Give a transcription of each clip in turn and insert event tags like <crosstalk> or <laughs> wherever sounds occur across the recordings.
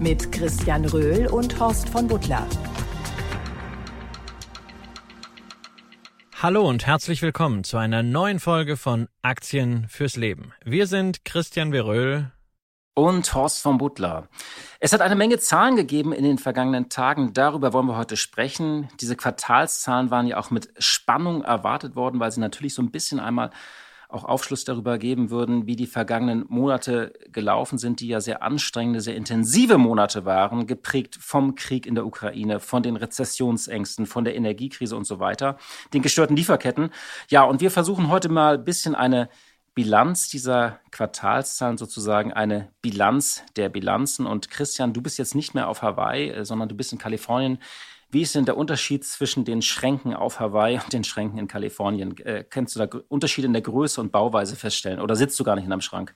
Mit Christian Röhl und Horst von Butler. Hallo und herzlich willkommen zu einer neuen Folge von Aktien fürs Leben. Wir sind Christian Veröhl und Horst von Butler. Es hat eine Menge Zahlen gegeben in den vergangenen Tagen. Darüber wollen wir heute sprechen. Diese Quartalszahlen waren ja auch mit Spannung erwartet worden, weil sie natürlich so ein bisschen einmal auch Aufschluss darüber geben würden, wie die vergangenen Monate gelaufen sind, die ja sehr anstrengende, sehr intensive Monate waren, geprägt vom Krieg in der Ukraine, von den Rezessionsängsten, von der Energiekrise und so weiter, den gestörten Lieferketten. Ja, und wir versuchen heute mal ein bisschen eine Bilanz dieser Quartalszahlen sozusagen eine Bilanz der Bilanzen. Und Christian, du bist jetzt nicht mehr auf Hawaii, äh, sondern du bist in Kalifornien. Wie ist denn der Unterschied zwischen den Schränken auf Hawaii und den Schränken in Kalifornien? Äh, kannst du da Unterschiede in der Größe und Bauweise feststellen oder sitzt du gar nicht in einem Schrank?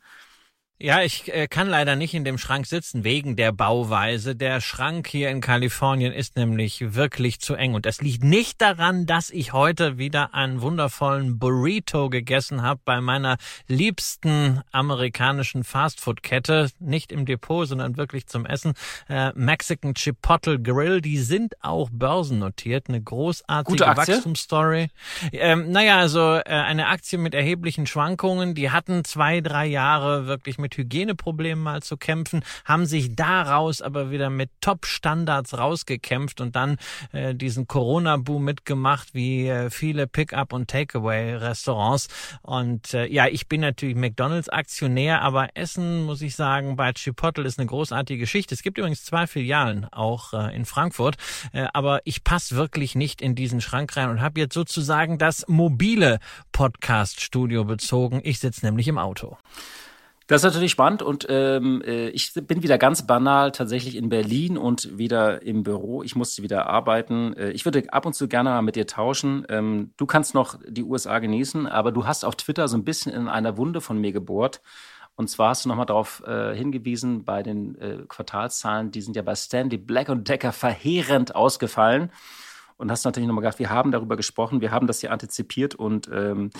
Ja, ich äh, kann leider nicht in dem Schrank sitzen wegen der Bauweise. Der Schrank hier in Kalifornien ist nämlich wirklich zu eng. Und das liegt nicht daran, dass ich heute wieder einen wundervollen Burrito gegessen habe bei meiner liebsten amerikanischen Fastfood-Kette. Nicht im Depot, sondern wirklich zum Essen. Äh, Mexican Chipotle Grill. Die sind auch börsennotiert. Eine großartige Wachstumsstory. Ähm, naja, also äh, eine Aktie mit erheblichen Schwankungen. Die hatten zwei, drei Jahre wirklich mit Hygieneproblemen mal zu kämpfen, haben sich daraus aber wieder mit Top-Standards rausgekämpft und dann äh, diesen Corona-Boom mitgemacht, wie äh, viele Pick-up- und Takeaway-Restaurants. Und äh, ja, ich bin natürlich McDonalds-Aktionär, aber Essen, muss ich sagen, bei Chipotle ist eine großartige Geschichte. Es gibt übrigens zwei Filialen, auch äh, in Frankfurt, äh, aber ich passe wirklich nicht in diesen Schrank rein und habe jetzt sozusagen das mobile Podcast-Studio bezogen. Ich sitze nämlich im Auto. Das ist natürlich spannend und ähm, äh, ich bin wieder ganz banal tatsächlich in Berlin und wieder im Büro. Ich musste wieder arbeiten. Äh, ich würde ab und zu gerne mal mit dir tauschen. Ähm, du kannst noch die USA genießen, aber du hast auf Twitter so ein bisschen in einer Wunde von mir gebohrt. Und zwar hast du nochmal darauf äh, hingewiesen, bei den äh, Quartalszahlen, die sind ja bei Stanley Black und Decker verheerend ausgefallen und hast natürlich nochmal gedacht, wir haben darüber gesprochen, wir haben das hier antizipiert und ähm,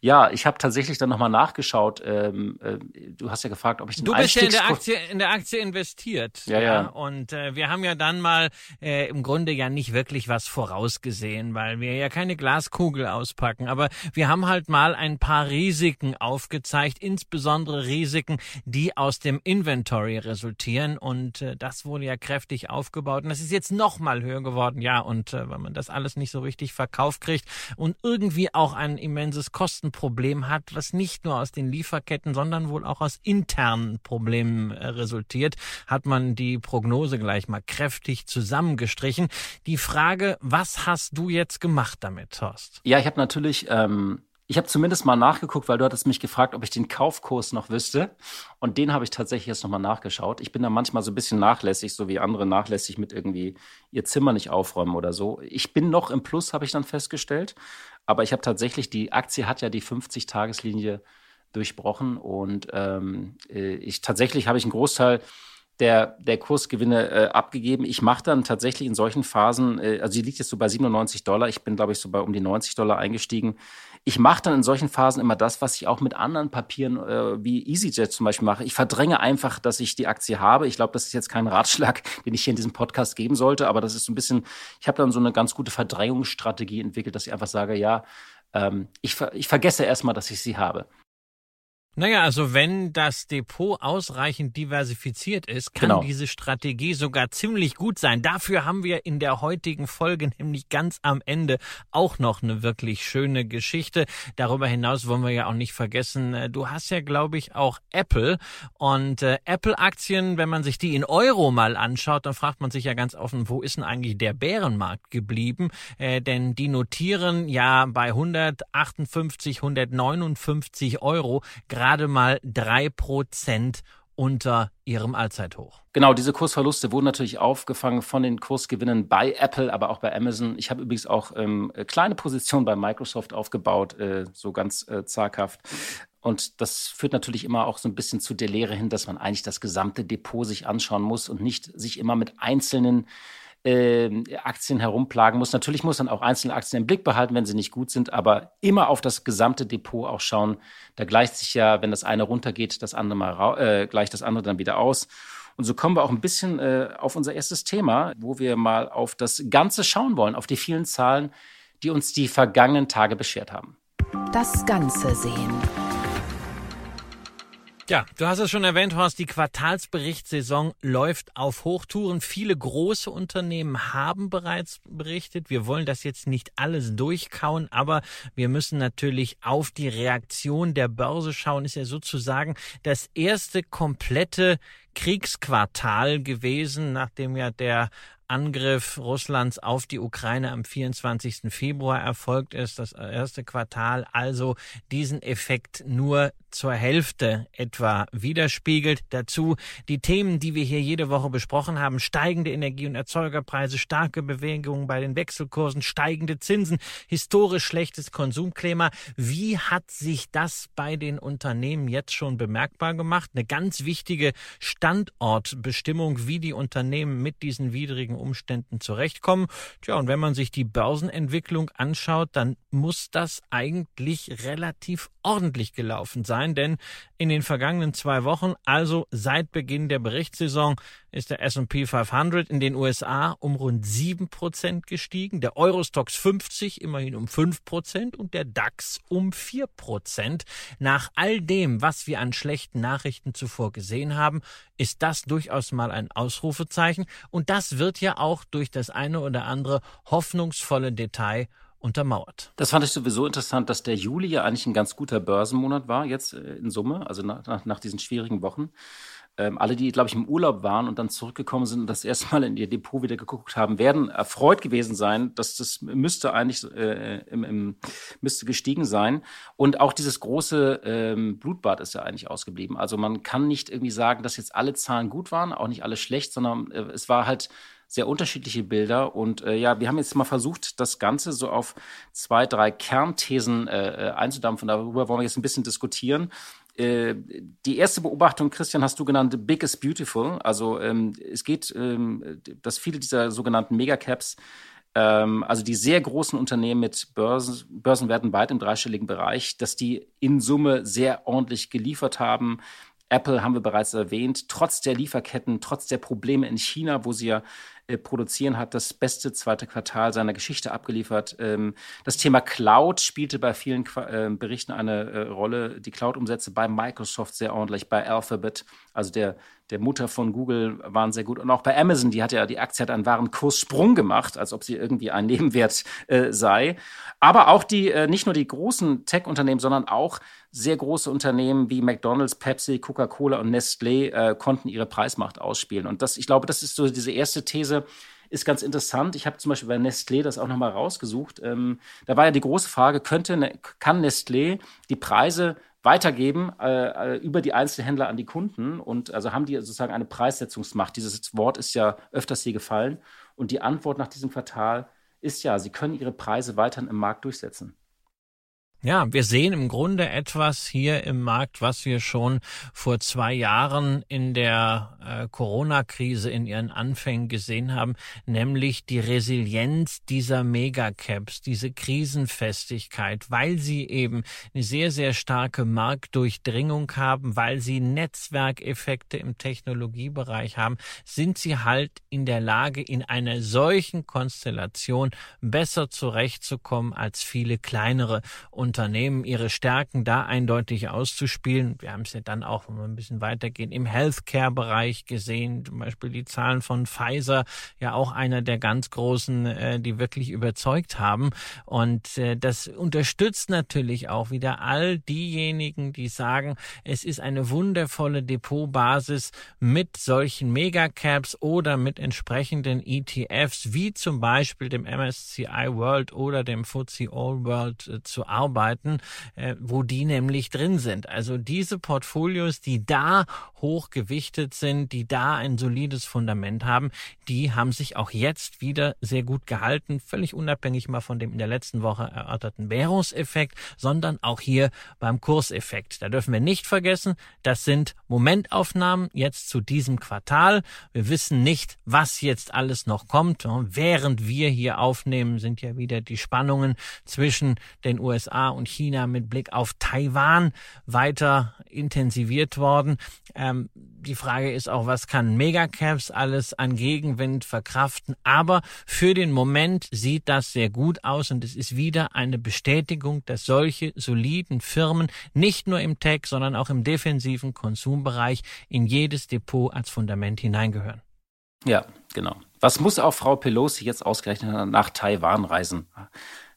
ja, ich habe tatsächlich dann nochmal nachgeschaut. Ähm, äh, du hast ja gefragt, ob ich den Du bist ja in der Aktie, in der Aktie investiert. Ja, ja. ja. Und äh, wir haben ja dann mal äh, im Grunde ja nicht wirklich was vorausgesehen, weil wir ja keine Glaskugel auspacken. Aber wir haben halt mal ein paar Risiken aufgezeigt, insbesondere Risiken, die aus dem Inventory resultieren. Und äh, das wurde ja kräftig aufgebaut. Und das ist jetzt noch mal höher geworden. Ja, und äh, man das alles nicht so richtig verkauft kriegt und irgendwie auch ein immenses Kostenproblem hat, was nicht nur aus den Lieferketten, sondern wohl auch aus internen Problemen äh, resultiert, hat man die Prognose gleich mal kräftig zusammengestrichen. Die Frage, was hast du jetzt gemacht damit, Thorst? Ja, ich habe natürlich ähm ich habe zumindest mal nachgeguckt, weil du hattest mich gefragt, ob ich den Kaufkurs noch wüsste. Und den habe ich tatsächlich jetzt nochmal nachgeschaut. Ich bin da manchmal so ein bisschen nachlässig, so wie andere nachlässig mit irgendwie ihr Zimmer nicht aufräumen oder so. Ich bin noch im Plus, habe ich dann festgestellt. Aber ich habe tatsächlich, die Aktie hat ja die 50-Tageslinie durchbrochen. Und ähm, äh, ich tatsächlich habe ich einen Großteil der, der Kursgewinne äh, abgegeben. Ich mache dann tatsächlich in solchen Phasen, äh, also die liegt jetzt so bei 97 Dollar, ich bin, glaube ich, so bei um die 90 Dollar eingestiegen ich mache dann in solchen Phasen immer das, was ich auch mit anderen Papieren äh, wie EasyJet zum Beispiel mache. Ich verdränge einfach, dass ich die Aktie habe. Ich glaube, das ist jetzt kein Ratschlag, <laughs> den ich hier in diesem Podcast geben sollte, aber das ist so ein bisschen, ich habe dann so eine ganz gute Verdrängungsstrategie entwickelt, dass ich einfach sage, ja, ähm, ich, ver ich vergesse erstmal, dass ich sie habe. Naja, also wenn das Depot ausreichend diversifiziert ist, kann genau. diese Strategie sogar ziemlich gut sein. Dafür haben wir in der heutigen Folge nämlich ganz am Ende auch noch eine wirklich schöne Geschichte. Darüber hinaus wollen wir ja auch nicht vergessen, äh, du hast ja, glaube ich, auch Apple und äh, Apple-Aktien, wenn man sich die in Euro mal anschaut, dann fragt man sich ja ganz offen, wo ist denn eigentlich der Bärenmarkt geblieben? Äh, denn die notieren ja bei 158, 159 Euro gerade mal drei Prozent unter ihrem Allzeithoch. Genau, diese Kursverluste wurden natürlich aufgefangen von den Kursgewinnen bei Apple, aber auch bei Amazon. Ich habe übrigens auch ähm, kleine Positionen bei Microsoft aufgebaut, äh, so ganz äh, zaghaft. Und das führt natürlich immer auch so ein bisschen zu der Lehre hin, dass man eigentlich das gesamte Depot sich anschauen muss und nicht sich immer mit einzelnen äh, Aktien herumplagen muss. Natürlich muss man auch einzelne Aktien im Blick behalten, wenn sie nicht gut sind, aber immer auf das gesamte Depot auch schauen. Da gleicht sich ja, wenn das eine runtergeht, das andere mal äh, gleicht das andere dann wieder aus. Und so kommen wir auch ein bisschen äh, auf unser erstes Thema, wo wir mal auf das Ganze schauen wollen, auf die vielen Zahlen, die uns die vergangenen Tage beschert haben. Das Ganze sehen. Ja, du hast es schon erwähnt, Horst, die Quartalsberichtssaison läuft auf Hochtouren. Viele große Unternehmen haben bereits berichtet. Wir wollen das jetzt nicht alles durchkauen, aber wir müssen natürlich auf die Reaktion der Börse schauen. Ist ja sozusagen das erste komplette Kriegsquartal gewesen, nachdem ja der Angriff Russlands auf die Ukraine am 24. Februar erfolgt ist, das erste Quartal also diesen Effekt nur zur Hälfte etwa widerspiegelt. Dazu die Themen, die wir hier jede Woche besprochen haben, steigende Energie- und Erzeugerpreise, starke Bewegungen bei den Wechselkursen, steigende Zinsen, historisch schlechtes Konsumklima. Wie hat sich das bei den Unternehmen jetzt schon bemerkbar gemacht? Eine ganz wichtige Standortbestimmung, wie die Unternehmen mit diesen widrigen Umständen zurechtkommen. Tja, und wenn man sich die Börsenentwicklung anschaut, dann muss das eigentlich relativ ordentlich gelaufen sein, denn in den vergangenen zwei Wochen, also seit Beginn der Berichtssaison, ist der S&P 500 in den USA um rund sieben Prozent gestiegen, der Eurostox 50 immerhin um fünf Prozent und der DAX um vier Prozent. Nach all dem, was wir an schlechten Nachrichten zuvor gesehen haben, ist das durchaus mal ein Ausrufezeichen und das wird ja auch durch das eine oder andere hoffnungsvolle Detail untermauert. Das fand ich sowieso interessant, dass der Juli ja eigentlich ein ganz guter Börsenmonat war, jetzt äh, in Summe, also nach, nach diesen schwierigen Wochen. Ähm, alle, die, glaube ich, im Urlaub waren und dann zurückgekommen sind und das erste Mal in ihr Depot wieder geguckt haben, werden erfreut gewesen sein, dass das müsste eigentlich äh, im, im, müsste gestiegen sein. Und auch dieses große ähm, Blutbad ist ja eigentlich ausgeblieben. Also man kann nicht irgendwie sagen, dass jetzt alle Zahlen gut waren, auch nicht alle schlecht, sondern äh, es war halt sehr unterschiedliche Bilder. Und äh, ja, wir haben jetzt mal versucht, das Ganze so auf zwei, drei Kernthesen äh, äh, einzudampfen. Darüber wollen wir jetzt ein bisschen diskutieren. Äh, die erste Beobachtung, Christian, hast du genannt, Big is Beautiful. Also ähm, es geht, ähm, dass viele dieser sogenannten Megacaps ähm, also die sehr großen Unternehmen mit Börsen, Börsenwerten weit im dreistelligen Bereich, dass die in Summe sehr ordentlich geliefert haben. Apple haben wir bereits erwähnt, trotz der Lieferketten, trotz der Probleme in China, wo sie ja produzieren, hat das beste zweite Quartal seiner Geschichte abgeliefert. Ähm, das Thema Cloud spielte bei vielen äh, Berichten eine äh, Rolle. Die Cloud-Umsätze bei Microsoft sehr ordentlich, bei Alphabet, also der, der Mutter von Google, waren sehr gut. Und auch bei Amazon, die hat ja, die Aktie hat einen wahren Kurssprung gemacht, als ob sie irgendwie ein Nebenwert äh, sei. Aber auch die, äh, nicht nur die großen Tech-Unternehmen, sondern auch sehr große Unternehmen wie McDonalds, Pepsi, Coca-Cola und Nestlé äh, konnten ihre Preismacht ausspielen. Und das, ich glaube, das ist so diese erste These, ist ganz interessant. Ich habe zum Beispiel bei Nestlé das auch nochmal rausgesucht. Ähm, da war ja die große Frage, könnte, ne, kann Nestlé die Preise weitergeben äh, äh, über die Einzelhändler an die Kunden und also haben die sozusagen eine Preissetzungsmacht. Dieses Wort ist ja öfters hier gefallen und die Antwort nach diesem Quartal ist ja, sie können ihre Preise weiterhin im Markt durchsetzen. Ja, wir sehen im Grunde etwas hier im Markt, was wir schon vor zwei Jahren in der äh, Corona-Krise in ihren Anfängen gesehen haben, nämlich die Resilienz dieser Megacaps, diese Krisenfestigkeit, weil sie eben eine sehr, sehr starke Marktdurchdringung haben, weil sie Netzwerkeffekte im Technologiebereich haben, sind sie halt in der Lage, in einer solchen Konstellation besser zurechtzukommen als viele kleinere und Unternehmen ihre Stärken da eindeutig auszuspielen. Wir haben es ja dann auch, wenn wir ein bisschen weitergehen, im Healthcare-Bereich gesehen, zum Beispiel die Zahlen von Pfizer, ja auch einer der ganz großen, äh, die wirklich überzeugt haben. Und äh, das unterstützt natürlich auch wieder all diejenigen, die sagen, es ist eine wundervolle Depotbasis mit solchen Megacaps oder mit entsprechenden ETFs, wie zum Beispiel dem MSCI World oder dem FTSE All World äh, zu arbeiten arbeiten, äh, wo die nämlich drin sind. Also diese Portfolios, die da hochgewichtet sind, die da ein solides Fundament haben, die haben sich auch jetzt wieder sehr gut gehalten, völlig unabhängig mal von dem in der letzten Woche erörterten Währungseffekt, sondern auch hier beim Kurseffekt. Da dürfen wir nicht vergessen, das sind Momentaufnahmen jetzt zu diesem Quartal. Wir wissen nicht, was jetzt alles noch kommt. Während wir hier aufnehmen, sind ja wieder die Spannungen zwischen den USA und China mit Blick auf Taiwan weiter intensiviert worden. Ähm, die Frage ist auch, was kann Megacaps alles an Gegenwind verkraften? Aber für den Moment sieht das sehr gut aus und es ist wieder eine Bestätigung, dass solche soliden Firmen nicht nur im Tech, sondern auch im defensiven Konsumbereich in jedes Depot als Fundament hineingehören. Ja, genau. Was muss auch Frau Pelosi jetzt ausgerechnet nach Taiwan reisen?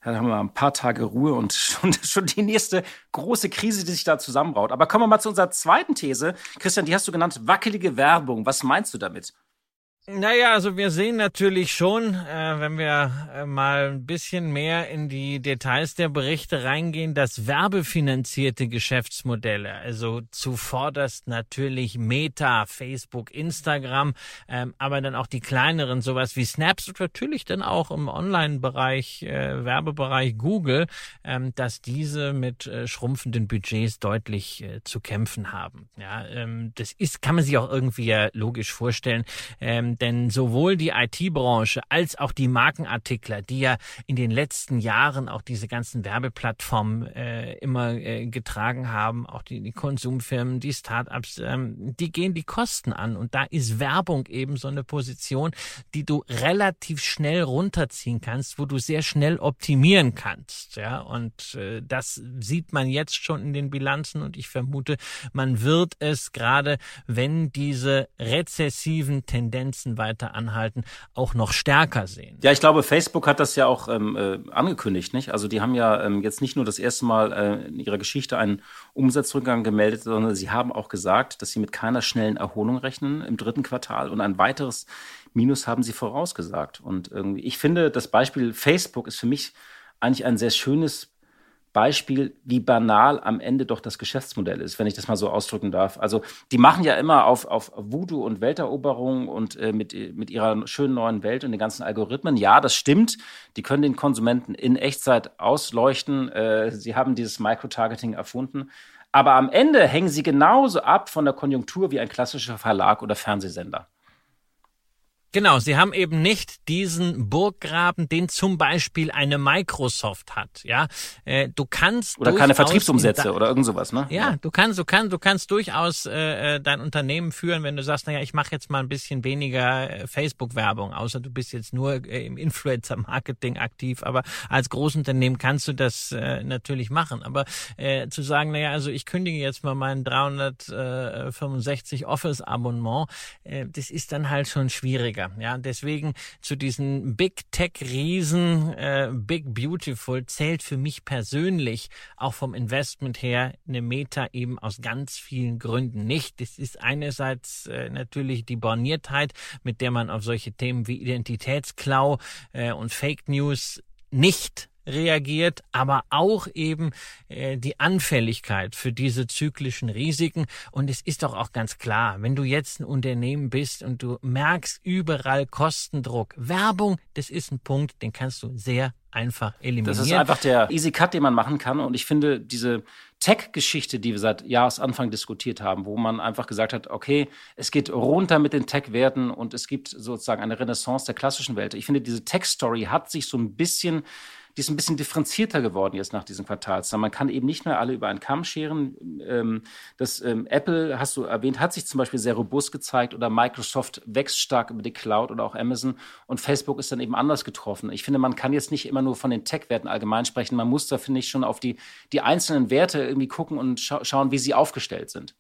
Dann haben wir ein paar Tage Ruhe und <laughs> schon, schon die nächste große Krise, die sich da zusammenbraut. Aber kommen wir mal zu unserer zweiten These. Christian, die hast du genannt, wackelige Werbung. Was meinst du damit? Naja, also wir sehen natürlich schon, äh, wenn wir äh, mal ein bisschen mehr in die Details der Berichte reingehen, dass werbefinanzierte Geschäftsmodelle, also zuvorderst natürlich Meta, Facebook, Instagram, ähm, aber dann auch die kleineren, sowas wie Snaps und natürlich dann auch im Online-Bereich, äh, Werbebereich Google, ähm, dass diese mit äh, schrumpfenden Budgets deutlich äh, zu kämpfen haben. Ja, ähm, das ist, kann man sich auch irgendwie ja logisch vorstellen. Ähm, denn sowohl die IT-Branche als auch die Markenartikler, die ja in den letzten Jahren auch diese ganzen Werbeplattformen äh, immer äh, getragen haben, auch die, die Konsumfirmen, die Startups, ähm, die gehen die Kosten an. Und da ist Werbung eben so eine Position, die du relativ schnell runterziehen kannst, wo du sehr schnell optimieren kannst, ja. Und äh, das sieht man jetzt schon in den Bilanzen und ich vermute, man wird es gerade, wenn diese rezessiven Tendenzen Tendenzen weiter anhalten, auch noch stärker sehen. Ja, ich glaube, Facebook hat das ja auch ähm, äh, angekündigt, nicht? Also die haben ja ähm, jetzt nicht nur das erste Mal äh, in ihrer Geschichte einen Umsatzrückgang gemeldet, sondern sie haben auch gesagt, dass sie mit keiner schnellen Erholung rechnen im dritten Quartal und ein weiteres Minus haben sie vorausgesagt. Und irgendwie, ich finde, das Beispiel Facebook ist für mich eigentlich ein sehr schönes Beispiel, wie banal am Ende doch das Geschäftsmodell ist, wenn ich das mal so ausdrücken darf. Also die machen ja immer auf, auf Voodoo und Welteroberung und äh, mit, mit ihrer schönen neuen Welt und den ganzen Algorithmen. Ja, das stimmt. Die können den Konsumenten in Echtzeit ausleuchten. Äh, sie haben dieses Microtargeting erfunden. Aber am Ende hängen sie genauso ab von der Konjunktur wie ein klassischer Verlag oder Fernsehsender. Genau, sie haben eben nicht diesen Burggraben, den zum Beispiel eine Microsoft hat. Ja, äh, du kannst oder keine Vertriebsumsätze oder irgend sowas, ne? Ja, ja, du kannst, du kannst, du kannst durchaus äh, äh dein Unternehmen führen, wenn du sagst, naja, ich mache jetzt mal ein bisschen weniger äh, Facebook-Werbung, außer du bist jetzt nur im Influencer-Marketing aktiv. Aber als Großunternehmen kannst du das äh, natürlich machen. Aber äh, zu sagen, naja, also ich kündige jetzt mal mein 365 Office-Abonnement, äh, das ist dann halt schon schwieriger weniger. Ja, deswegen zu diesen Big Tech Riesen, äh, Big Beautiful zählt für mich persönlich auch vom Investment her eine Meta eben aus ganz vielen Gründen nicht. Das ist einerseits äh, natürlich die Borniertheit, mit der man auf solche Themen wie Identitätsklau äh, und Fake News nicht reagiert, aber auch eben äh, die Anfälligkeit für diese zyklischen Risiken. Und es ist doch auch ganz klar, wenn du jetzt ein Unternehmen bist und du merkst überall Kostendruck, Werbung, das ist ein Punkt, den kannst du sehr einfach eliminieren. Das ist einfach der Easy Cut, den man machen kann. Und ich finde diese Tech-Geschichte, die wir seit Jahresanfang diskutiert haben, wo man einfach gesagt hat, okay, es geht runter mit den Tech-Werten und es gibt sozusagen eine Renaissance der klassischen Welt. Ich finde, diese Tech-Story hat sich so ein bisschen die ist ein bisschen differenzierter geworden jetzt nach diesem Quartalszahlen. Man kann eben nicht mehr alle über einen Kamm scheren. Ähm, das ähm, Apple, hast du erwähnt, hat sich zum Beispiel sehr robust gezeigt oder Microsoft wächst stark über die Cloud oder auch Amazon und Facebook ist dann eben anders getroffen. Ich finde, man kann jetzt nicht immer nur von den Tech-Werten allgemein sprechen. Man muss da, finde ich, schon auf die, die einzelnen Werte irgendwie gucken und scha schauen, wie sie aufgestellt sind.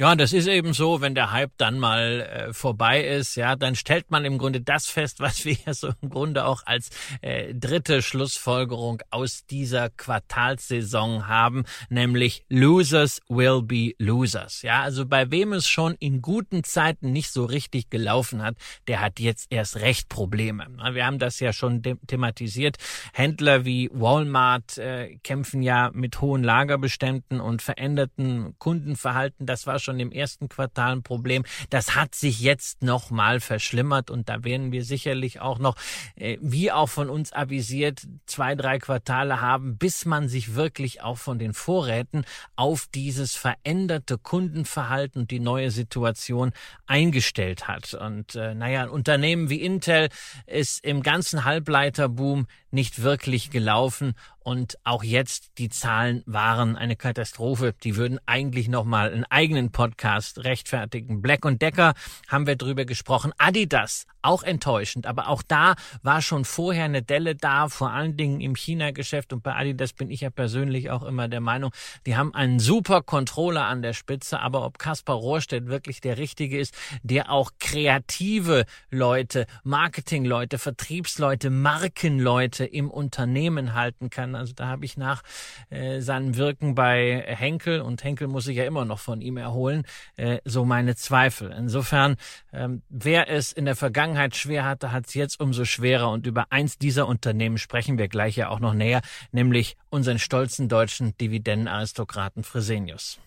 Ja, das ist eben so, wenn der Hype dann mal äh, vorbei ist, ja, dann stellt man im Grunde das fest, <laughs> was wir ja so im Grunde auch als äh, dritte Schlussfolgerung aus dieser Quartalssaison haben, nämlich Losers will be losers. Ja, also bei wem es schon in guten Zeiten nicht so richtig gelaufen hat, der hat jetzt erst recht Probleme. Wir haben das ja schon thematisiert. Händler wie Walmart äh, kämpfen ja mit hohen Lagerbeständen und veränderten Kundenverhalten. Das war schon schon im ersten Quartal ein Problem. Das hat sich jetzt nochmal verschlimmert und da werden wir sicherlich auch noch, äh, wie auch von uns avisiert, zwei, drei Quartale haben, bis man sich wirklich auch von den Vorräten auf dieses veränderte Kundenverhalten und die neue Situation eingestellt hat. Und äh, naja, ein Unternehmen wie Intel ist im ganzen Halbleiterboom nicht wirklich gelaufen und auch jetzt die Zahlen waren eine Katastrophe. Die würden eigentlich noch mal einen eigenen Podcast rechtfertigen. Black und Decker haben wir drüber gesprochen. Adidas auch enttäuschend, aber auch da war schon vorher eine Delle da, vor allen Dingen im China-Geschäft und bei Adidas bin ich ja persönlich auch immer der Meinung, die haben einen super Controller an der Spitze, aber ob Kaspar Rohrstedt wirklich der richtige ist, der auch kreative Leute, Marketingleute, Vertriebsleute, Markenleute im Unternehmen halten kann, also da habe ich nach äh, seinem Wirken bei Henkel und Henkel muss sich ja immer noch von ihm erholen, äh, so meine Zweifel. Insofern, ähm, wer es in der Vergangenheit schwer hatte, hat es jetzt umso schwerer und über eins dieser Unternehmen sprechen wir gleich ja auch noch näher, nämlich unseren stolzen deutschen Dividendenaristokraten Fresenius.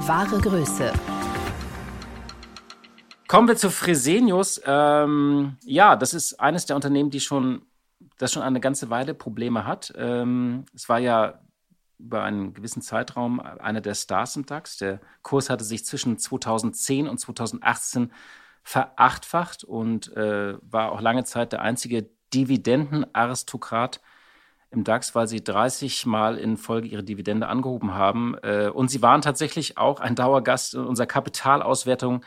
Wahre Größe. Kommen wir zu Fresenius. Ähm, ja, das ist eines der Unternehmen, die schon das schon eine ganze Weile Probleme hat. Ähm, es war ja über einen gewissen Zeitraum einer der Stars im DAX. Der Kurs hatte sich zwischen 2010 und 2018 verachtfacht und äh, war auch lange Zeit der einzige Dividendenaristokrat im DAX, weil sie 30 Mal in Folge ihre Dividende angehoben haben. Äh, und sie waren tatsächlich auch ein Dauergast in unserer Kapitalauswertung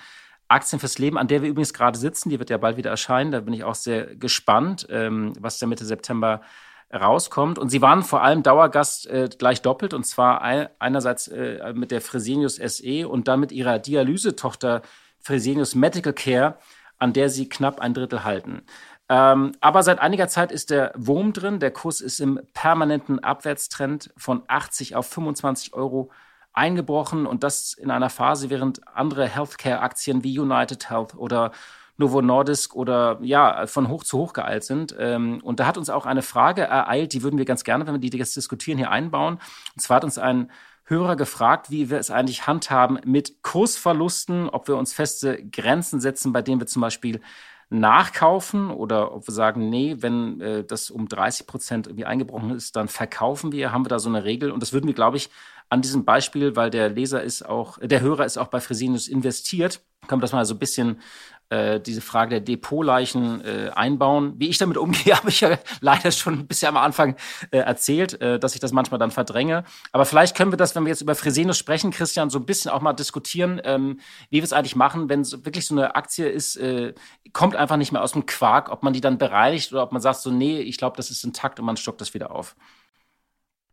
Aktien fürs Leben, an der wir übrigens gerade sitzen, die wird ja bald wieder erscheinen. Da bin ich auch sehr gespannt, ähm, was da Mitte September rauskommt. Und sie waren vor allem Dauergast äh, gleich doppelt, und zwar ein, einerseits äh, mit der Fresenius SE und dann mit ihrer Dialysetochter Fresenius Medical Care, an der sie knapp ein Drittel halten. Ähm, aber seit einiger Zeit ist der Wurm drin. Der Kurs ist im permanenten Abwärtstrend von 80 auf 25 Euro eingebrochen und das in einer Phase, während andere Healthcare-Aktien wie United Health oder Novo Nordisk oder ja, von hoch zu hoch geeilt sind. Ähm, und da hat uns auch eine Frage ereilt, die würden wir ganz gerne, wenn wir die jetzt diskutieren, hier einbauen. Und zwar hat uns ein Hörer gefragt, wie wir es eigentlich handhaben mit Kursverlusten, ob wir uns feste Grenzen setzen, bei denen wir zum Beispiel nachkaufen oder ob wir sagen, nee, wenn äh, das um 30 Prozent irgendwie eingebrochen ist, dann verkaufen wir, haben wir da so eine Regel. Und das würden wir, glaube ich, an diesem Beispiel, weil der Leser ist auch, der Hörer ist auch bei Fresenius investiert, können wir das mal so ein bisschen äh, diese Frage der Depotleichen äh, einbauen. Wie ich damit umgehe, <laughs> habe ich ja leider schon bisschen am Anfang äh, erzählt, äh, dass ich das manchmal dann verdränge. Aber vielleicht können wir das, wenn wir jetzt über Fresenius sprechen, Christian, so ein bisschen auch mal diskutieren, ähm, wie wir es eigentlich machen, wenn es wirklich so eine Aktie ist, äh, kommt einfach nicht mehr aus dem Quark, ob man die dann bereinigt oder ob man sagt so, nee, ich glaube, das ist intakt und man stockt das wieder auf.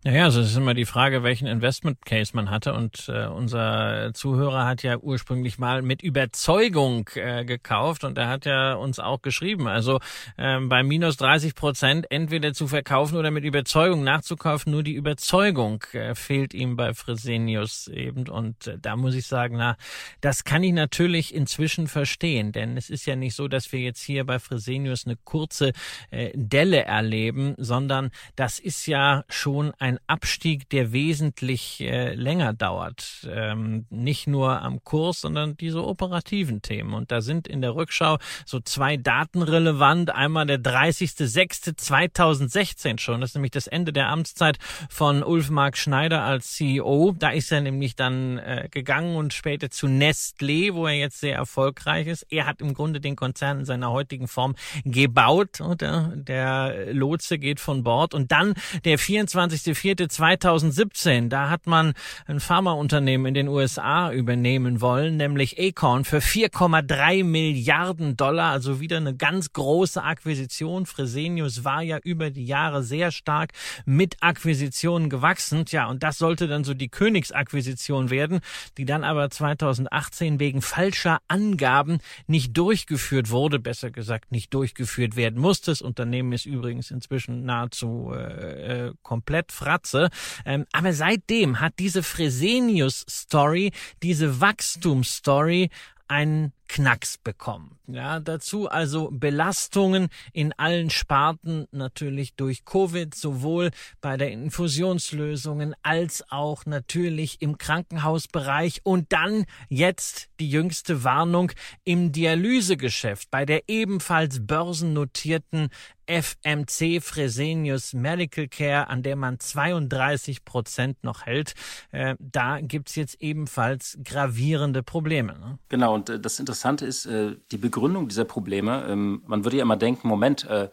Naja, also es ist immer die Frage, welchen Investment Case man hatte. Und äh, unser Zuhörer hat ja ursprünglich mal mit Überzeugung äh, gekauft und er hat ja uns auch geschrieben. Also ähm, bei minus 30 Prozent entweder zu verkaufen oder mit Überzeugung nachzukaufen. Nur die Überzeugung äh, fehlt ihm bei Fresenius eben. Und äh, da muss ich sagen, na, das kann ich natürlich inzwischen verstehen. Denn es ist ja nicht so, dass wir jetzt hier bei Fresenius eine kurze äh, Delle erleben, sondern das ist ja schon ein ein Abstieg, der wesentlich äh, länger dauert. Ähm, nicht nur am Kurs, sondern diese operativen Themen. Und da sind in der Rückschau so zwei Daten relevant. Einmal der 30.06.2016 schon. Das ist nämlich das Ende der Amtszeit von Ulf Mark Schneider als CEO. Da ist er nämlich dann äh, gegangen und später zu Nestlé, wo er jetzt sehr erfolgreich ist. Er hat im Grunde den Konzern in seiner heutigen Form gebaut. Oder? Der Lotse geht von Bord. Und dann der 24. 12.04.2017. Da hat man ein Pharmaunternehmen in den USA übernehmen wollen, nämlich Acorn für 4,3 Milliarden Dollar. Also wieder eine ganz große Akquisition. Fresenius war ja über die Jahre sehr stark mit Akquisitionen gewachsen. Tja, und das sollte dann so die Königsakquisition werden, die dann aber 2018 wegen falscher Angaben nicht durchgeführt wurde, besser gesagt nicht durchgeführt werden musste. Das Unternehmen ist übrigens inzwischen nahezu äh, äh, komplett Fratze. Ähm, aber seitdem hat diese Fresenius-Story, diese Wachstumsstory einen Knacks bekommen. Ja, dazu also Belastungen in allen Sparten natürlich durch Covid, sowohl bei der Infusionslösungen als auch natürlich im Krankenhausbereich und dann jetzt die jüngste Warnung im Dialysegeschäft bei der ebenfalls börsennotierten FMC Fresenius Medical Care, an der man 32 Prozent noch hält. Äh, da gibt's jetzt ebenfalls gravierende Probleme. Ne? Genau, und äh, das Interessante ist äh, die Begründung dieser Probleme. Ähm, man würde ja immer denken, Moment, äh,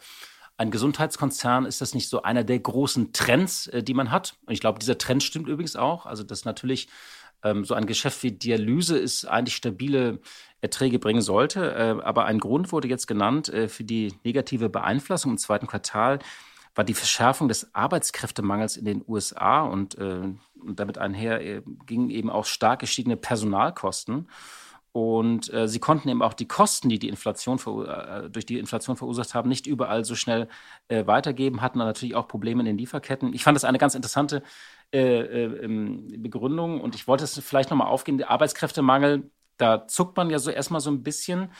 ein Gesundheitskonzern, ist das nicht so einer der großen Trends, äh, die man hat? Und ich glaube, dieser Trend stimmt übrigens auch. Also, dass natürlich ähm, so ein Geschäft wie Dialyse ist eigentlich stabile Erträge bringen sollte. Äh, aber ein Grund wurde jetzt genannt äh, für die negative Beeinflussung im zweiten Quartal war die Verschärfung des Arbeitskräftemangels in den USA und, äh, und damit einher äh, gingen eben auch stark gestiegene Personalkosten. Und äh, sie konnten eben auch die Kosten, die die Inflation äh, durch die Inflation verursacht haben, nicht überall so schnell äh, weitergeben, hatten dann natürlich auch Probleme in den Lieferketten. Ich fand das eine ganz interessante äh, äh, ähm, Begründung und ich wollte es vielleicht nochmal aufgehen. Der Arbeitskräftemangel, da zuckt man ja so erstmal so ein bisschen.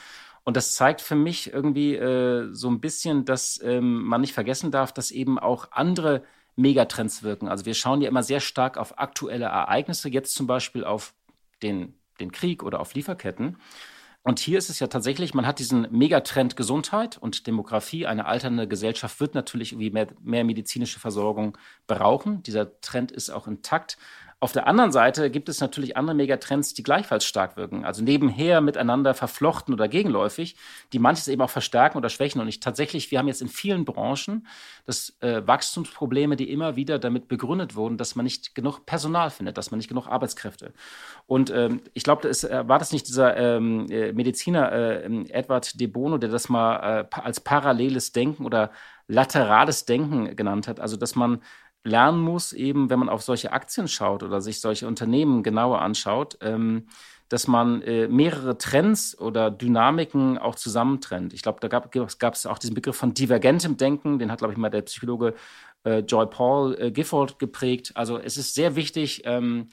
Und das zeigt für mich irgendwie äh, so ein bisschen, dass ähm, man nicht vergessen darf, dass eben auch andere Megatrends wirken. Also wir schauen ja immer sehr stark auf aktuelle Ereignisse, jetzt zum Beispiel auf den den Krieg oder auf Lieferketten. Und hier ist es ja tatsächlich, man hat diesen Megatrend Gesundheit und Demografie. Eine alternde Gesellschaft wird natürlich irgendwie mehr, mehr medizinische Versorgung brauchen. Dieser Trend ist auch intakt. Auf der anderen Seite gibt es natürlich andere Megatrends, die gleichfalls stark wirken, also nebenher miteinander verflochten oder gegenläufig, die manches eben auch verstärken oder schwächen. Und ich tatsächlich, wir haben jetzt in vielen Branchen das äh, Wachstumsprobleme, die immer wieder damit begründet wurden, dass man nicht genug Personal findet, dass man nicht genug Arbeitskräfte. Und ähm, ich glaube, äh, war das nicht dieser ähm, äh, Mediziner äh, Edward de Bono, der das mal äh, als paralleles Denken oder laterales Denken genannt hat, also dass man lernen muss, eben wenn man auf solche Aktien schaut oder sich solche Unternehmen genauer anschaut, ähm, dass man äh, mehrere Trends oder Dynamiken auch zusammentrennt. Ich glaube, da gab es auch diesen Begriff von divergentem Denken, den hat, glaube ich, mal der Psychologe äh, Joy Paul äh, Gifford geprägt. Also es ist sehr wichtig, ähm, äh,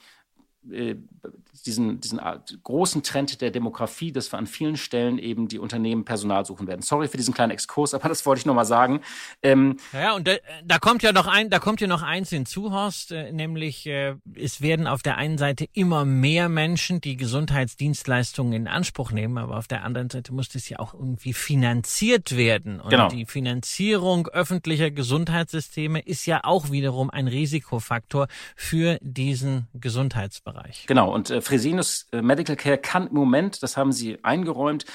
diesen, diesen großen Trend der Demografie, dass wir an vielen Stellen eben die Unternehmen Personal suchen werden. Sorry für diesen kleinen Exkurs, aber das wollte ich nochmal sagen. Ähm, ja, und da, da, kommt ja noch ein, da kommt ja noch eins hinzu, Horst, äh, nämlich äh, es werden auf der einen Seite immer mehr Menschen, die Gesundheitsdienstleistungen in Anspruch nehmen, aber auf der anderen Seite muss das ja auch irgendwie finanziert werden. Und genau. die Finanzierung öffentlicher Gesundheitssysteme ist ja auch wiederum ein Risikofaktor für diesen Gesundheitsbereich. Genau, und äh, Fresenius äh, Medical Care kann im Moment, das haben sie eingeräumt,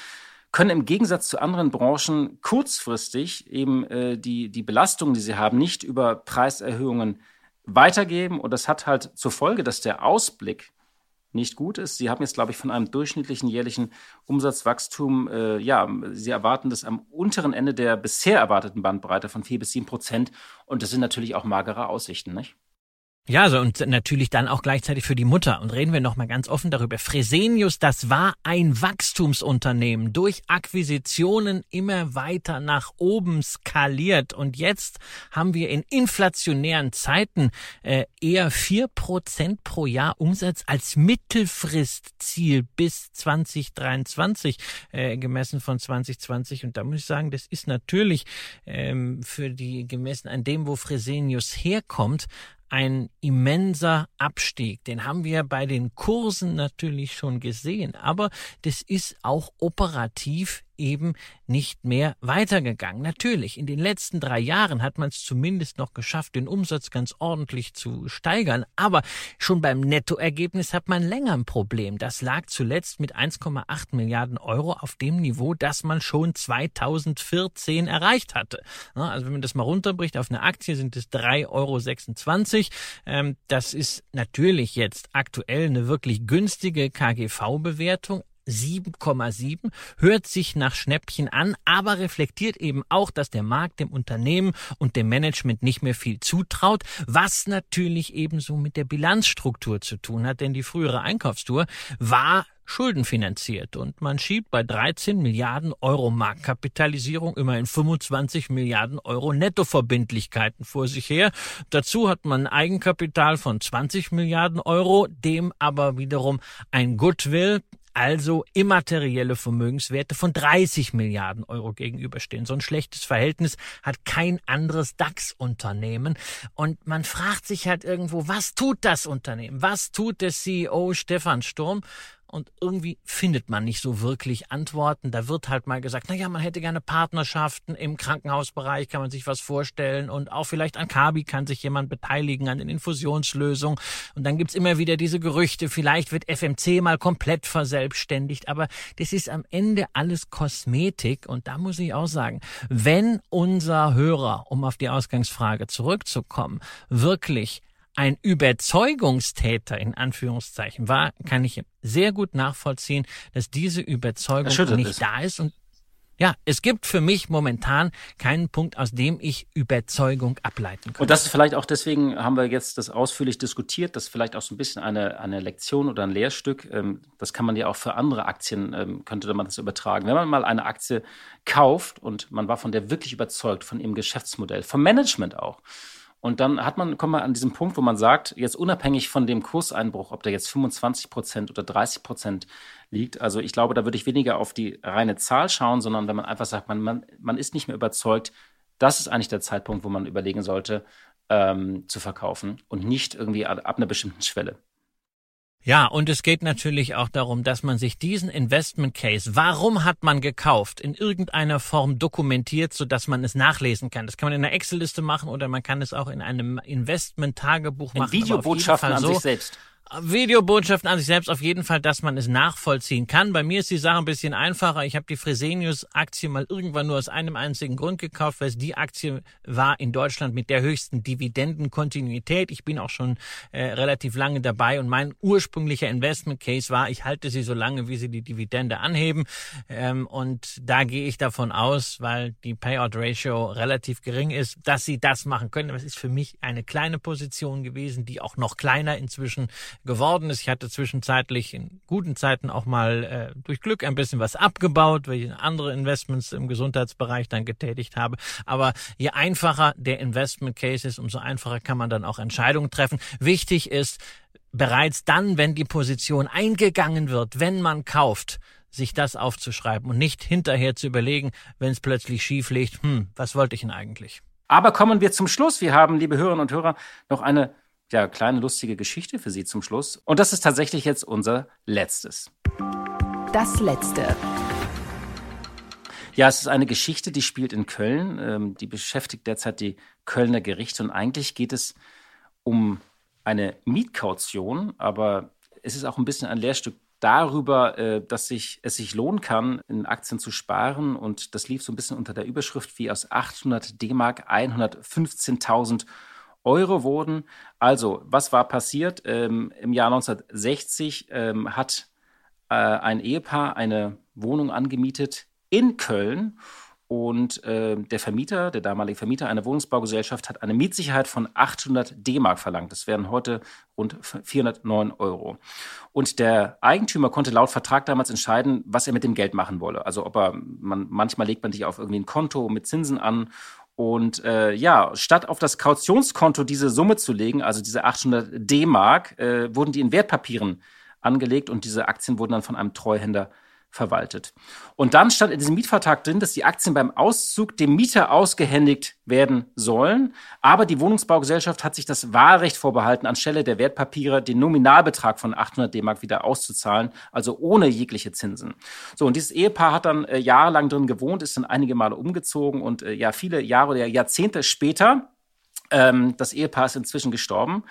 können im Gegensatz zu anderen Branchen kurzfristig eben äh, die, die Belastungen, die sie haben, nicht über Preiserhöhungen weitergeben. Und das hat halt zur Folge, dass der Ausblick nicht gut ist. Sie haben jetzt, glaube ich, von einem durchschnittlichen jährlichen Umsatzwachstum, äh, ja, Sie erwarten das am unteren Ende der bisher erwarteten Bandbreite von vier bis sieben Prozent. Und das sind natürlich auch magere Aussichten, nicht? Ja, also und natürlich dann auch gleichzeitig für die Mutter. Und reden wir nochmal ganz offen darüber. Fresenius, das war ein Wachstumsunternehmen, durch Akquisitionen immer weiter nach oben skaliert. Und jetzt haben wir in inflationären Zeiten äh, eher vier Prozent pro Jahr Umsatz als Mittelfristziel bis 2023, äh, gemessen von 2020. Und da muss ich sagen, das ist natürlich ähm, für die gemessen an dem, wo Fresenius herkommt, ein immenser Abstieg. Den haben wir bei den Kursen natürlich schon gesehen, aber das ist auch operativ eben nicht mehr weitergegangen. Natürlich, in den letzten drei Jahren hat man es zumindest noch geschafft, den Umsatz ganz ordentlich zu steigern, aber schon beim Nettoergebnis hat man länger ein Problem. Das lag zuletzt mit 1,8 Milliarden Euro auf dem Niveau, das man schon 2014 erreicht hatte. Also wenn man das mal runterbricht auf eine Aktie, sind es 3,26 Euro. Ähm, das ist natürlich jetzt aktuell eine wirklich günstige KGV-Bewertung, 7,7, hört sich nach Schnäppchen an, aber reflektiert eben auch, dass der Markt dem Unternehmen und dem Management nicht mehr viel zutraut, was natürlich ebenso mit der Bilanzstruktur zu tun hat, denn die frühere Einkaufstour war schuldenfinanziert und man schiebt bei 13 Milliarden Euro Marktkapitalisierung immerhin 25 Milliarden Euro Nettoverbindlichkeiten vor sich her. Dazu hat man Eigenkapital von 20 Milliarden Euro, dem aber wiederum ein Goodwill also immaterielle Vermögenswerte von 30 Milliarden Euro gegenüberstehen. So ein schlechtes Verhältnis hat kein anderes DAX-Unternehmen. Und man fragt sich halt irgendwo, was tut das Unternehmen? Was tut der CEO Stefan Sturm? Und irgendwie findet man nicht so wirklich Antworten. Da wird halt mal gesagt, na ja, man hätte gerne Partnerschaften im Krankenhausbereich, kann man sich was vorstellen und auch vielleicht an Kabi kann sich jemand beteiligen an den Infusionslösungen. Und dann gibt's immer wieder diese Gerüchte, vielleicht wird FMC mal komplett verselbstständigt, aber das ist am Ende alles Kosmetik und da muss ich auch sagen, wenn unser Hörer, um auf die Ausgangsfrage zurückzukommen, wirklich ein Überzeugungstäter in Anführungszeichen war, kann ich sehr gut nachvollziehen, dass diese Überzeugung nicht ist. da ist und ja, es gibt für mich momentan keinen Punkt, aus dem ich Überzeugung ableiten kann. Und das ist vielleicht auch deswegen haben wir jetzt das ausführlich diskutiert, das ist vielleicht auch so ein bisschen eine, eine Lektion oder ein Lehrstück. Ähm, das kann man ja auch für andere Aktien, ähm, könnte man das übertragen. Wenn man mal eine Aktie kauft und man war von der wirklich überzeugt, von ihrem Geschäftsmodell, vom Management auch, und dann hat man, kommt man an diesen Punkt, wo man sagt, jetzt unabhängig von dem Kurseinbruch, ob der jetzt 25 Prozent oder 30 Prozent liegt, also ich glaube, da würde ich weniger auf die reine Zahl schauen, sondern wenn man einfach sagt, man, man, man ist nicht mehr überzeugt, das ist eigentlich der Zeitpunkt, wo man überlegen sollte, ähm, zu verkaufen und nicht irgendwie ab, ab einer bestimmten Schwelle. Ja, und es geht natürlich auch darum, dass man sich diesen Investment Case, warum hat man gekauft, in irgendeiner Form dokumentiert, so dass man es nachlesen kann. Das kann man in einer Excel-Liste machen oder man kann es auch in einem Investment-Tagebuch machen. Videobotschaften an so, sich selbst. Videobotschaften an sich selbst auf jeden Fall, dass man es nachvollziehen kann. Bei mir ist die Sache ein bisschen einfacher. Ich habe die Fresenius-Aktie mal irgendwann nur aus einem einzigen Grund gekauft, weil es die Aktie war in Deutschland mit der höchsten Dividendenkontinuität. Ich bin auch schon äh, relativ lange dabei und mein ursprünglicher Investment Case war, ich halte sie so lange, wie sie die Dividende anheben. Ähm, und da gehe ich davon aus, weil die Payout Ratio relativ gering ist, dass sie das machen können. Aber es ist für mich eine kleine Position gewesen, die auch noch kleiner inzwischen geworden ist. Ich hatte zwischenzeitlich in guten Zeiten auch mal äh, durch Glück ein bisschen was abgebaut, weil ich andere Investments im Gesundheitsbereich dann getätigt habe. Aber je einfacher der Investment Case ist, umso einfacher kann man dann auch Entscheidungen treffen. Wichtig ist, bereits dann, wenn die Position eingegangen wird, wenn man kauft, sich das aufzuschreiben und nicht hinterher zu überlegen, wenn es plötzlich schief liegt, hm, was wollte ich denn eigentlich? Aber kommen wir zum Schluss. Wir haben, liebe Hörerinnen und Hörer, noch eine ja, kleine lustige Geschichte für Sie zum Schluss. Und das ist tatsächlich jetzt unser letztes. Das letzte. Ja, es ist eine Geschichte, die spielt in Köln. Ähm, die beschäftigt derzeit die Kölner Gerichte. Und eigentlich geht es um eine Mietkaution, aber es ist auch ein bisschen ein Lehrstück darüber, äh, dass sich, es sich lohnen kann, in Aktien zu sparen. Und das lief so ein bisschen unter der Überschrift wie aus 800 D-Mark 115.000 Euro wurden. Also, was war passiert? Ähm, Im Jahr 1960 ähm, hat äh, ein Ehepaar eine Wohnung angemietet in Köln und äh, der Vermieter, der damalige Vermieter einer Wohnungsbaugesellschaft, hat eine Mietsicherheit von 800 D-Mark verlangt. Das wären heute rund 409 Euro. Und der Eigentümer konnte laut Vertrag damals entscheiden, was er mit dem Geld machen wolle. Also ob er, man, manchmal legt man sich auf irgendwie ein Konto mit Zinsen an und äh, ja, statt auf das Kautionskonto diese Summe zu legen, also diese 800 D-Mark, äh, wurden die in Wertpapieren angelegt und diese Aktien wurden dann von einem Treuhänder verwaltet. Und dann stand in diesem Mietvertrag drin, dass die Aktien beim Auszug dem Mieter ausgehändigt werden sollen. Aber die Wohnungsbaugesellschaft hat sich das Wahlrecht vorbehalten, anstelle der Wertpapiere den Nominalbetrag von 800 D-Mark wieder auszuzahlen, also ohne jegliche Zinsen. So, und dieses Ehepaar hat dann äh, jahrelang drin gewohnt, ist dann einige Male umgezogen und äh, ja, viele Jahre oder Jahrzehnte später, ähm, das Ehepaar ist inzwischen gestorben,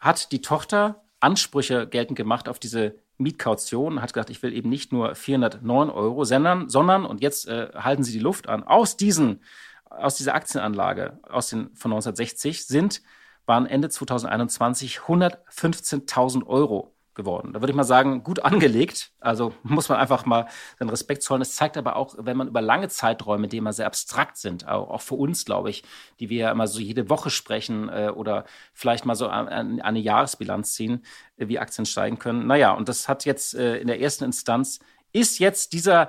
hat die Tochter Ansprüche geltend gemacht auf diese Mietkaution, hat gesagt, ich will eben nicht nur 409 Euro, sondern, sondern und jetzt äh, halten Sie die Luft an, aus diesen, aus dieser Aktienanlage aus den, von 1960 sind, waren Ende 2021 115.000 Euro geworden. Da würde ich mal sagen, gut <laughs> angelegt. Also muss man einfach mal seinen Respekt zollen. Es zeigt aber auch, wenn man über lange Zeiträume, die immer sehr abstrakt sind, auch, für uns, glaube ich, die wir ja immer so jede Woche sprechen äh, oder vielleicht mal so eine, eine Jahresbilanz ziehen, äh, wie Aktien steigen können. Naja, und das hat jetzt äh, in der ersten Instanz, ist jetzt dieser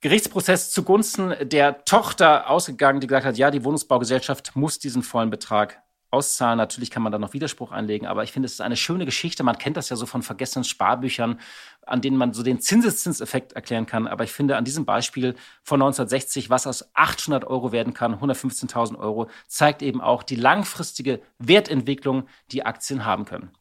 Gerichtsprozess zugunsten der Tochter ausgegangen, die gesagt hat, ja, die Wohnungsbaugesellschaft muss diesen vollen Betrag auszahlen. Natürlich kann man da noch Widerspruch einlegen, aber ich finde, es ist eine schöne Geschichte. Man kennt das ja so von vergessenen Sparbüchern, an denen man so den Zinseszinseffekt erklären kann. Aber ich finde, an diesem Beispiel von 1960, was aus 800 Euro werden kann, 115.000 Euro, zeigt eben auch die langfristige Wertentwicklung, die Aktien haben können.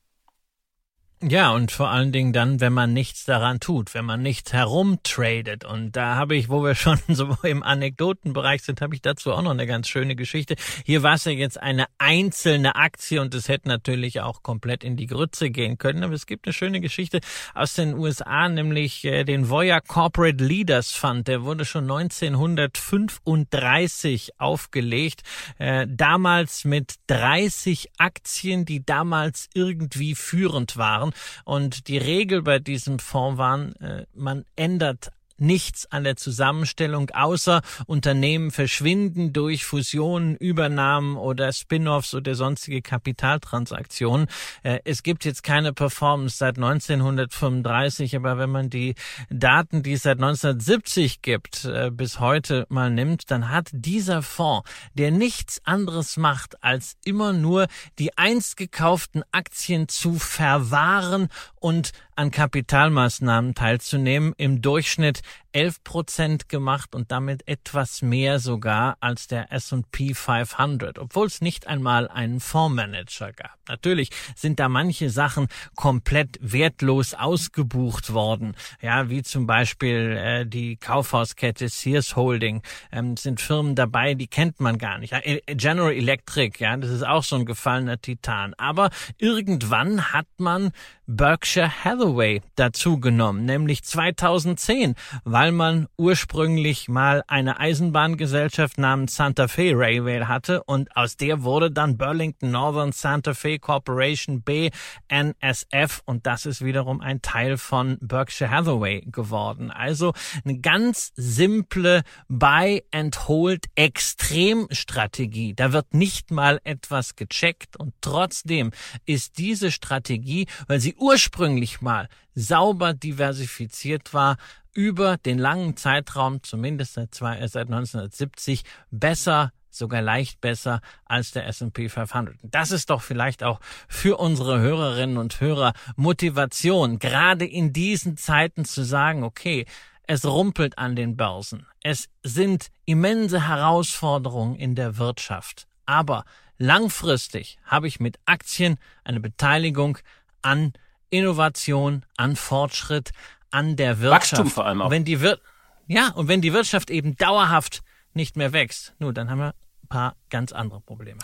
Ja, und vor allen Dingen dann, wenn man nichts daran tut, wenn man nichts herumtradet. Und da habe ich, wo wir <laughs> schon so im Anekdotenbereich sind, habe ich dazu auch noch eine ganz schöne Geschichte. Hier war es ja jetzt eine einzelne Aktie und es hätte natürlich auch komplett in die Grütze gehen können. Aber es gibt eine schöne Geschichte aus den USA, nämlich äh, den Voya Corporate Leaders Fund. Der wurde schon 1935 aufgelegt. Äh, damals mit 30 Aktien, die damals irgendwie führend waren. Und die Regel bei diesem Fonds waren, äh, man ändert nichts an der Zusammenstellung, außer Unternehmen verschwinden durch Fusionen, Übernahmen oder Spin-offs oder sonstige Kapitaltransaktionen. Äh, es gibt jetzt keine Performance seit 1935, aber wenn man die Daten, die es seit 1970 gibt, äh, bis heute mal nimmt, dann hat dieser Fonds, der nichts anderes macht, als immer nur die einst gekauften Aktien zu verwahren und an Kapitalmaßnahmen teilzunehmen, im Durchschnitt 11 Prozent gemacht und damit etwas mehr sogar als der S&P 500, obwohl es nicht einmal einen Fondsmanager gab. Natürlich sind da manche Sachen komplett wertlos ausgebucht worden, ja, wie zum Beispiel äh, die Kaufhauskette Sears Holding, ähm, sind Firmen dabei, die kennt man gar nicht. Ja, e-, General Electric, ja, das ist auch so ein gefallener Titan. Aber irgendwann hat man Berkshire Hathaway dazu genommen, nämlich 2010, weil man ursprünglich mal eine Eisenbahngesellschaft namens Santa Fe Railway hatte und aus der wurde dann Burlington Northern Santa Fe Corporation BNSF und das ist wiederum ein Teil von Berkshire Hathaway geworden. Also eine ganz simple Buy and Hold Extremstrategie. Da wird nicht mal etwas gecheckt und trotzdem ist diese Strategie, weil sie ursprünglich mal sauber diversifiziert war, über den langen Zeitraum, zumindest seit, zwei, äh, seit 1970, besser sogar leicht besser als der S&P 500. Das ist doch vielleicht auch für unsere Hörerinnen und Hörer Motivation, gerade in diesen Zeiten zu sagen, okay, es rumpelt an den Börsen. Es sind immense Herausforderungen in der Wirtschaft. Aber langfristig habe ich mit Aktien eine Beteiligung an Innovation, an Fortschritt, an der Wirtschaft. Wachstum vor allem auch. Wenn die Wir ja, und wenn die Wirtschaft eben dauerhaft nicht mehr wächst, nur dann haben wir ein paar ganz andere Probleme.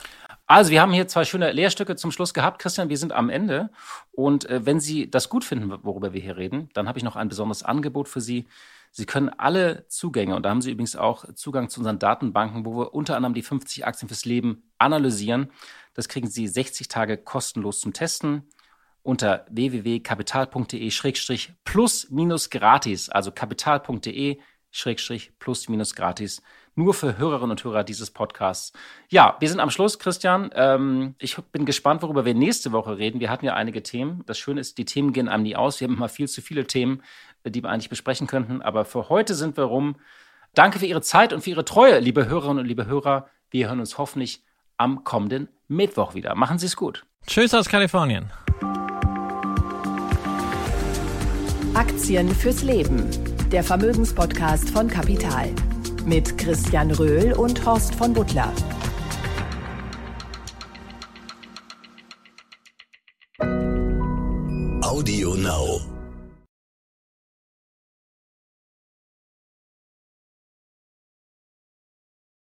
Also, wir haben hier zwei schöne Lehrstücke zum Schluss gehabt. Christian, wir sind am Ende. Und äh, wenn Sie das gut finden, worüber wir hier reden, dann habe ich noch ein besonderes Angebot für Sie. Sie können alle Zugänge, und da haben Sie übrigens auch Zugang zu unseren Datenbanken, wo wir unter anderem die 50 Aktien fürs Leben analysieren. Das kriegen Sie 60 Tage kostenlos zum Testen unter www.kapital.de-plus-gratis, also kapital.de-plus-gratis, nur für Hörerinnen und Hörer dieses Podcasts. Ja, wir sind am Schluss, Christian. Ähm, ich bin gespannt, worüber wir nächste Woche reden. Wir hatten ja einige Themen. Das Schöne ist, die Themen gehen einem nie aus. Wir haben immer viel zu viele Themen, äh, die wir eigentlich besprechen könnten. Aber für heute sind wir rum. Danke für Ihre Zeit und für Ihre Treue, liebe Hörerinnen und liebe Hörer. Wir hören uns hoffentlich am kommenden Mittwoch wieder. Machen Sie es gut. Tschüss aus Kalifornien. Aktien fürs Leben der Vermögenspodcast von Kapital. Mit Christian Röhl und Horst von Butler. Audio Now.